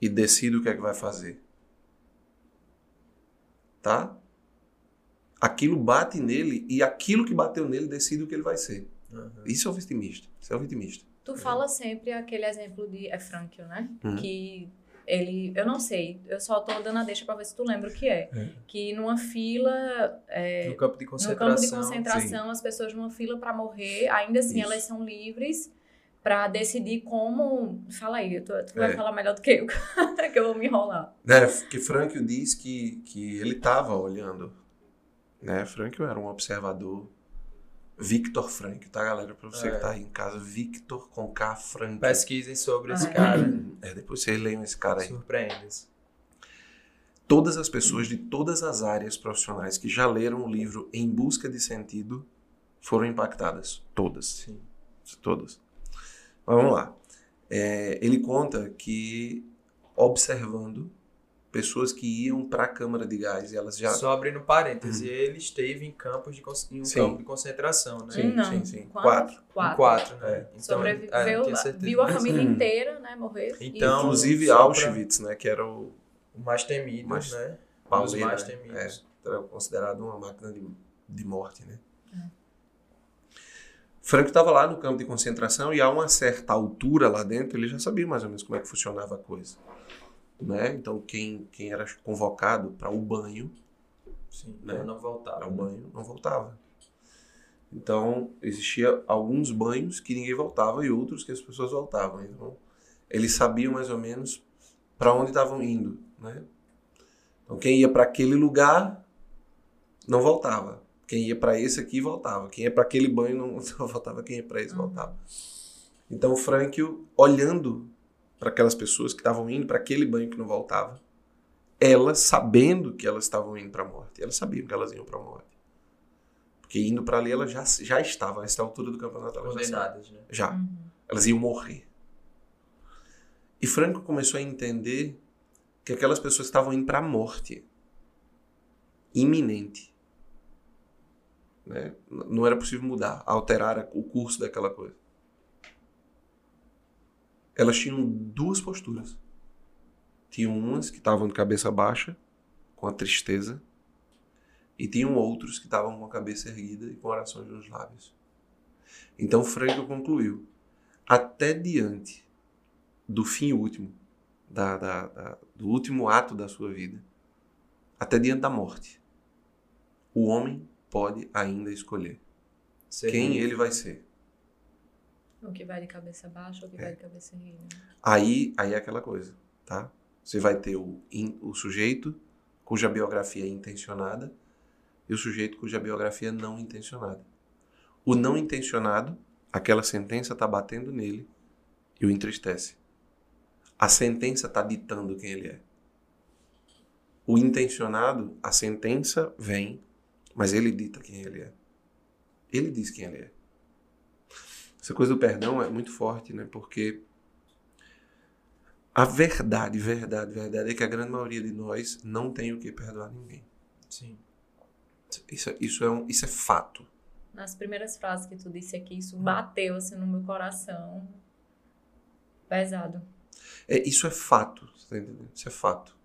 e decide o que é que vai fazer. Tá? Aquilo bate nele e aquilo que bateu nele decide o que ele vai ser. Uhum. Isso é o vitimista. Isso é o vitimista. Tu fala sempre aquele exemplo de é Frankl, né? Uhum. Que ele, eu não sei, eu só tô dando a deixa pra ver se tu lembra o que é. Que numa fila, é, No campo de concentração. campo de concentração, as pessoas numa fila pra morrer, ainda assim Isso. elas são livres pra decidir como. Fala aí, tu, tu vai É. falar melhor do que eu, que eu vou me enrolar. Né, que Frankl diz que, que ele estava olhando. Né? Frankl era um observador. Victor Frankl, tá, galera? Pra você É. que tá aí em casa, Victor com K Frankl. Pesquisem sobre esse Ah. cara. É, depois vocês leiam esse cara aí. Surpreende-se. Todas as pessoas de todas as áreas profissionais que já leram o livro Em Busca de Sentido foram impactadas. Todas. Sim. Todas. Mas vamos lá. É, ele conta que, observando pessoas que iam para a câmara de gás e elas já. Só abrindo parêntese, ele esteve em campos de em um Uhum. Sim. campo de concentração, né? Sim, não. sim, sim. Quatro. Quatro. Em Quatro. né? Então, é, Sobreviveu, não tinha certeza. viu a família inteira, né, morrer. e- Então, Inclusive pra- Auschwitz, né? Que era o O mais temido, Mais né? Um pauleira, mais né? temidos. É, era considerado uma máquina de, de morte, né? É. Franco estava lá no campo de concentração e a uma certa altura lá dentro ele já sabia mais ou menos como é que funcionava a coisa, né? Então quem quem era convocado para o banho, Sim, Né? não voltava. para o banho não voltava. Então existia alguns banhos que ninguém voltava e outros que as pessoas voltavam. Então eles sabiam mais ou menos para onde estavam indo, né? Então quem ia para aquele lugar não voltava. Quem ia para esse aqui voltava. Quem ia para aquele banho não não voltava. Quem ia para esse Uhum. voltava. Então o Frankl olhando para aquelas pessoas que estavam indo para aquele banho que não voltava, elas sabendo que elas estavam indo para a morte, elas sabiam que elas iam para a morte. Porque indo para ali elas já já estavam, a essa altura do campeonato elas já estavam. Condenadas, né? Já. Uhum. Elas iam morrer. E Franco começou a entender que aquelas pessoas estavam indo para a morte iminente. Né? Não era possível mudar, alterar o curso daquela coisa. Elas tinham duas posturas. Tinham umas que estavam de cabeça baixa, com a tristeza, e tinham outros que estavam com a cabeça erguida e com orações nos lábios. Então Franco concluiu: até diante do fim último, da, da- da- do último ato da sua vida, até diante da morte, o homem pode ainda escolher Ser quem ele vai ser. O que vai de cabeça baixa, o que É. vai de cabeça erguida. Aí, aí é aquela coisa, tá? Você vai ter o, in- o sujeito cuja biografia é intencionada e o sujeito cuja biografia é não intencionada. O não intencionado, aquela sentença está batendo nele e o entristece. A sentença está ditando quem ele é. O intencionado, a sentença vem, mas ele dita quem ele é. Ele diz quem ele é. Essa coisa do perdão é muito forte, né? Porque a verdade, verdade, verdade é que a grande maioria de nós não tem o que perdoar ninguém. Sim. Isso, é- isso, é, um, isso é fato. Nas primeiras frases que tu disse aqui, isso bateu assim no meu coração. Pesado. É, isso é fato, você tá entendendo? Isso é fato.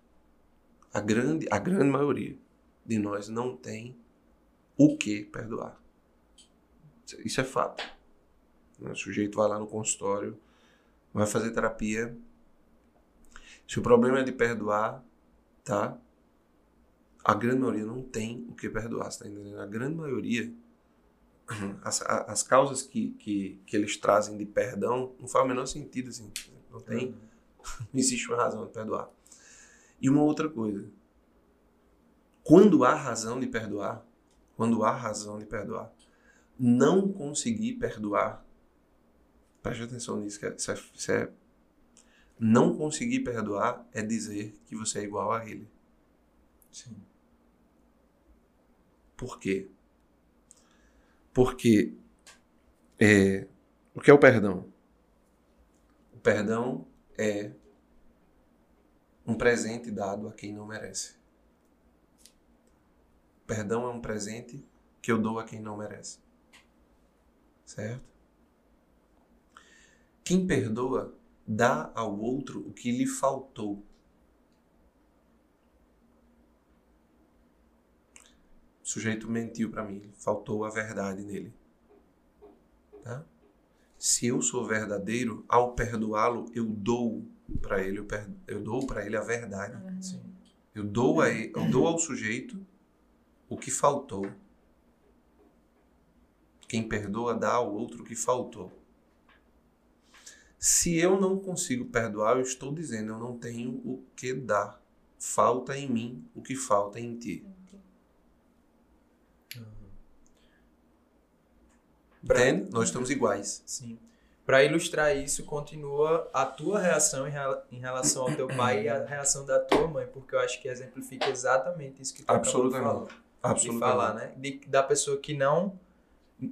A grande, a grande maioria de nós não tem o que perdoar. Isso- Isso é fato. O sujeito vai lá no consultório, vai fazer terapia. Se o problema é de perdoar, tá? A grande maioria não tem o que perdoar, você tá entendendo? A grande maioria, as, as causas que, que, que eles trazem de perdão não faz o menor sentido, assim. Não tem, Uhum. não existe uma razão de perdoar. E uma outra coisa. Quando há razão de perdoar, quando há razão de perdoar, não conseguir perdoar, preste atenção nisso, que é- isso é, isso é- não conseguir perdoar é dizer que você é igual a ele. Sim. Por quê? Porque é, o que é o perdão? O perdão é um presente dado a quem não merece. Perdão é um presente que eu dou a quem não merece. Certo? Quem perdoa dá ao outro o que lhe faltou. O sujeito mentiu para mim, faltou a verdade nele. Tá? Se eu sou verdadeiro, ao perdoá-lo, eu dou para ele, eu, eu dou para ele a verdade. Sim. Eu dou, a ele, eu dou ao sujeito o que faltou. Quem perdoa dá ao outro o que faltou. Se eu não consigo perdoar, eu estou dizendo, eu não tenho o que dar. Falta em mim o que falta em ti. Entende? Nós estamos iguais. Sim. Para ilustrar isso, continua a tua reação em rela- em relação ao teu pai e a reação da tua mãe, porque eu acho que exemplifica exatamente isso que tu acabou de falar. Absolutamente. de Absolutamente. falar, né? De- da pessoa que não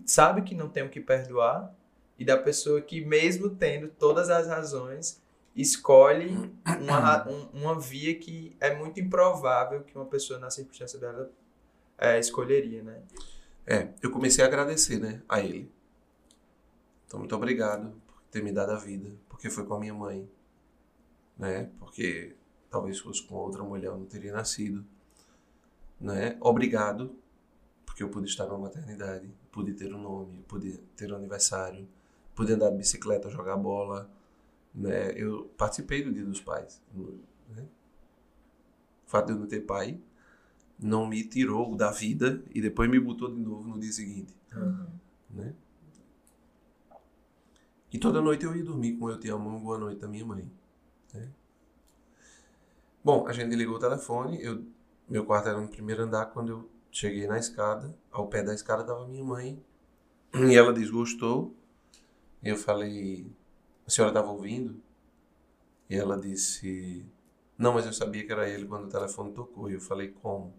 sabe que não tem o que perdoar e da pessoa que mesmo tendo todas as razões escolhe uma, um- uma via que é muito improvável que uma pessoa na circunstância dela é, escolheria, né? É, eu comecei a agradecer, né, a ele. Então, muito obrigado por ter me dado a vida, porque foi com a minha mãe, né? Porque talvez fosse com outra mulher eu não teria nascido, né? Obrigado, porque eu pude estar na maternidade, pude ter um nome, pude ter um aniversário, pude andar de bicicleta, jogar bola, né? Eu participei do Dia dos Pais, né? O fato de eu não ter pai não me tirou da vida e depois me botou de novo no dia seguinte, né? E toda noite eu ia dormir com eu te amo, boa noite da minha mãe. né? Bom, a gente ligou o telefone, eu, meu quarto era no primeiro andar, quando eu cheguei na escada, ao pé da escada estava minha mãe, e ela desgostou, eu falei, a senhora estava ouvindo? E ela disse, não, mas eu sabia que era ele quando o telefone tocou, e eu falei, como?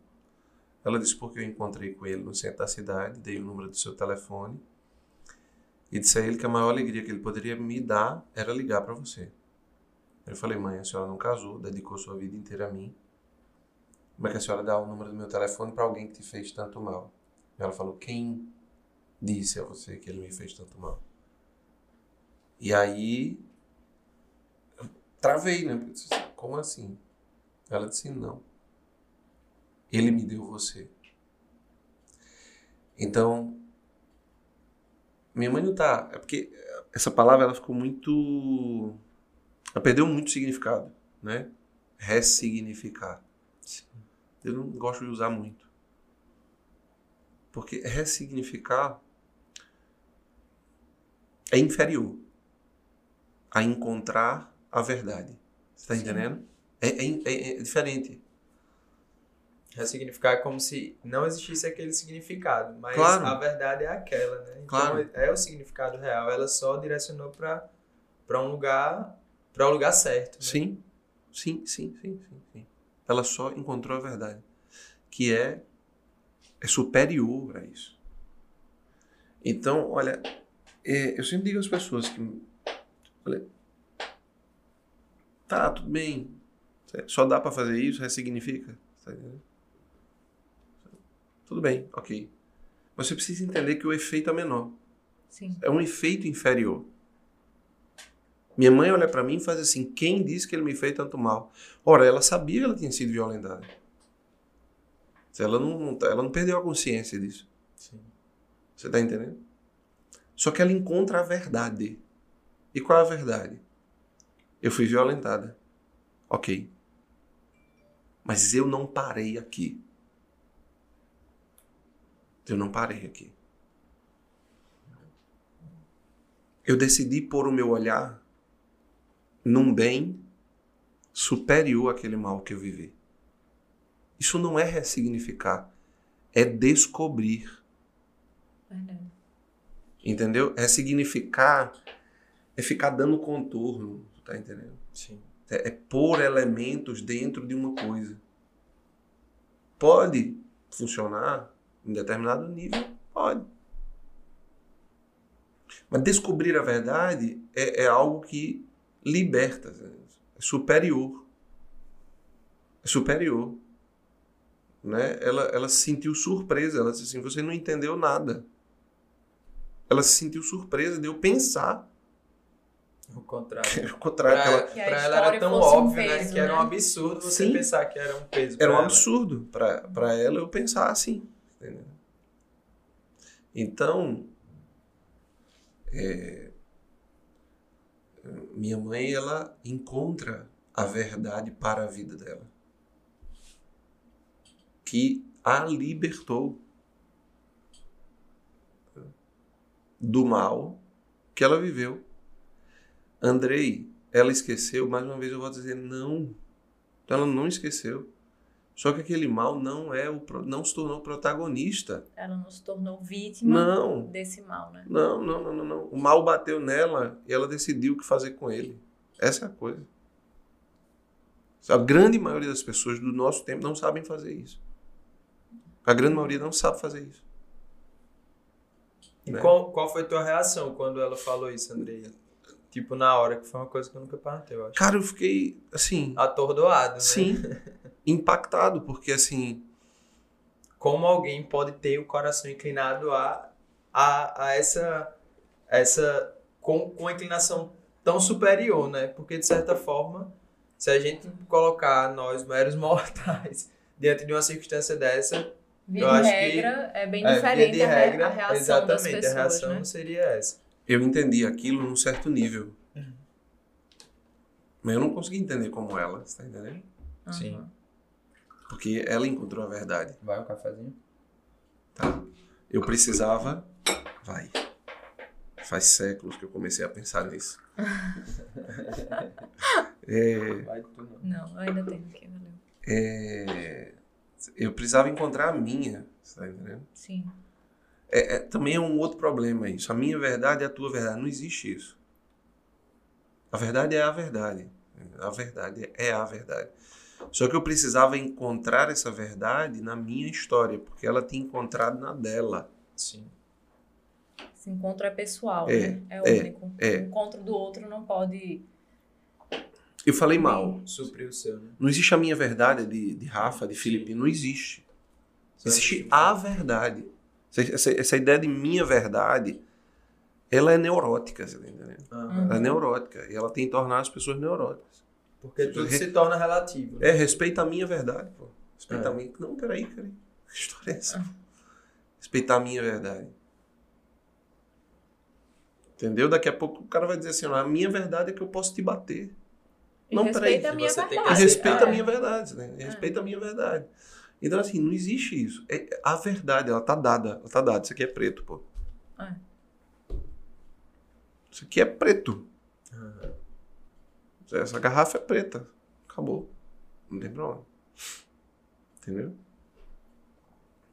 Ela disse, porque eu encontrei com ele no centro da cidade, dei o número do seu telefone, e disse a ele que a maior alegria que ele poderia me dar era ligar para você. Eu falei, mãe, a senhora não casou, dedicou sua vida inteira a mim. Como é que a senhora dá o número do meu telefone para alguém que te fez tanto mal? Ela falou, quem disse a você que ele me fez tanto mal? E aí, eu travei, né? Eu disse, Como assim? Ela disse, não. Ele me deu você. Então, minha mãe não tá. É porque essa palavra ela ficou muito. Ela perdeu muito significado, né? Ressignificar. Eu não gosto de usar muito. Porque ressignificar é inferior a encontrar a verdade. Você tá entendendo? É, é- é- é diferente. Ressignificar é como se não existisse aquele significado, mas Claro. a verdade é aquela, né? Então Claro. é o significado real, ela só direcionou para um lugar para o lugar certo. né? Sim, sim, sim, sim, sim, sim. Ela só encontrou a verdade, que é, é superior a isso. Então, olha, é, eu sempre digo às pessoas que, olha, tá, tudo bem, só dá para fazer isso, ressignifica, tá? Tudo bem, ok. Mas você precisa entender que o efeito é menor Sim. é um efeito inferior. Minha mãe olha pra mim e faz assim: quem disse que ele me fez tanto mal? Ora, ela sabia que ela tinha sido violentada. Ela não, ela não perdeu a consciência disso. Sim. Você tá entendendo? Só que ela encontra a verdade. E qual é a verdade? Eu fui violentada. Ok. Mas eu não parei aqui. Eu não parei aqui. Eu decidi pôr o meu olhar num bem superior àquele mal que eu vivi. Isso não é ressignificar, é descobrir. Entendeu? Ressignificar é ficar dando contorno, tá entendendo? Sim. É, é pôr elementos dentro de uma coisa. Pode funcionar em determinado nível? Pode. Mas descobrir a verdade é, é algo que liberta, é superior. É superior. Né? Ela, ela se sentiu surpresa, ela disse assim, você não entendeu nada. Ela se sentiu surpresa de eu pensar O contrário. o contrário. Pra, pra ela era tão fosse um óbvio, né? peso, Que era um né? absurdo você Sim. pensar que era um peso. Era pra um ela. absurdo para para ela eu pensar assim. entendeu? Então, é, minha mãe ela encontra a verdade para a vida dela, que a libertou do mal que ela viveu. Andrei, ela esqueceu, mais uma vez eu vou dizer não. Então ela não esqueceu. Só que aquele mal não é o não se tornou protagonista. Ela não se tornou vítima Não. desse mal, né? Não, não, não, não, não. O mal bateu nela e ela decidiu o que fazer com ele. Essa é a coisa. A grande maioria das pessoas do nosso tempo não sabem fazer isso. A grande maioria não sabe fazer isso. E né? qual, qual foi a tua reação quando ela falou isso, Andreia? Tipo, na hora, que foi uma coisa que eu nunca perguntei, eu acho. Cara, eu fiquei assim, Atordoado, né? sim, impactado, porque assim, Como alguém pode ter o coração inclinado a, a, a essa. essa com, com uma inclinação tão superior, né? Porque, de certa forma, se a gente colocar nós, meros mortais, diante de uma circunstância dessa, Via Eu de acho que- regra, é bem é, diferente de a, re- regra, a reação exatamente, das pessoas, a reação né? seria essa. Eu entendi aquilo num certo nível. Mas eu não consegui entender como ela, você tá entendendo? Sim. Uhum. Porque ela encontrou a verdade. Vai o cafezinho? Tá? Eu precisava. Vai. Faz séculos que eu comecei a pensar nisso. É, Vai tu não. Não, eu ainda tenho aqui, valeu. é, eu precisava encontrar a minha. Você tá entendendo? Sim. É, é- também é um outro problema isso. A minha verdade é a tua verdade. Não existe isso. A verdade é a verdade. A verdade é a verdade. Só que eu precisava encontrar essa verdade na minha história, porque ela tinha encontrado na dela. Sim. Esse encontro é pessoal, É, né? É é, único. é. O encontro do outro não pode. Eu falei mal. Suprir o seu, né? Não existe a minha verdade de, de Rafa, de Felipe. Não existe. Existe a verdade. Essa, essa- ideia de minha verdade, ela é neurótica, você tá entendendo? Aham. Ela é neurótica. E ela tem que tornar as pessoas neuróticas. Porque tudo se torna relativo. né? É, respeita a minha verdade, pô. Respeita É. a minha. Não, peraí, peraí. Que história é essa? Respeitar a minha verdade. Entendeu? Daqui a pouco o cara vai dizer assim: a minha verdade é que eu posso te bater. E Não, peraí, respeita a minha você tem que verdade. respeita é. a minha verdade, né? Respeita a minha verdade. Então, assim, não existe isso. É, a verdade, ela tá dada. Ela tá dada. Isso aqui é preto, pô. É. Isso aqui é preto. Aham. Essa garrafa é preta. Acabou. Não tem pra onde. Entendeu?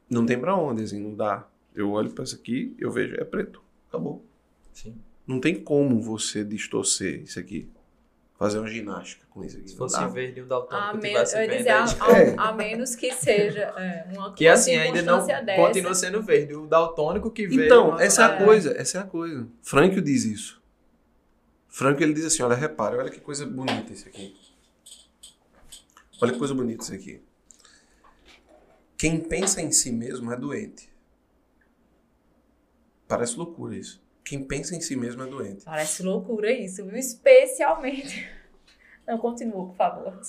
Não tem pra onde, assim, não dá. Eu olho pra isso aqui, eu vejo, é preto. Acabou. Sim. Não tem como você distorcer isso aqui. Fazer uma ginástica com isso aqui. Se fosse dá. verde o daltônico men- tivesse eu ia dizer, a, a- a menos que seja é, uma Que assim, ainda não dessa. continua sendo verde. O daltônico que veio... Então, essa é a É. coisa, essa é a coisa. Frank diz isso. Frank ele diz assim, olha, repara, olha que coisa bonita isso aqui. Olha que coisa bonita isso aqui. Quem pensa em si mesmo é doente. Parece loucura isso. Quem pensa em si mesmo é doente. Parece loucura isso, viu? Especialmente. Não, continua, por favor.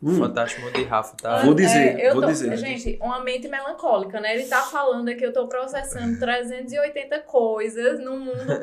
Hum, Fantástico mundo de Rafa, tá? Vou dizer, É, eu vou tô- dizer. Gente, uma mente melancólica, né? Ele tá falando aqui, eu tô processando 380 coisas no mundo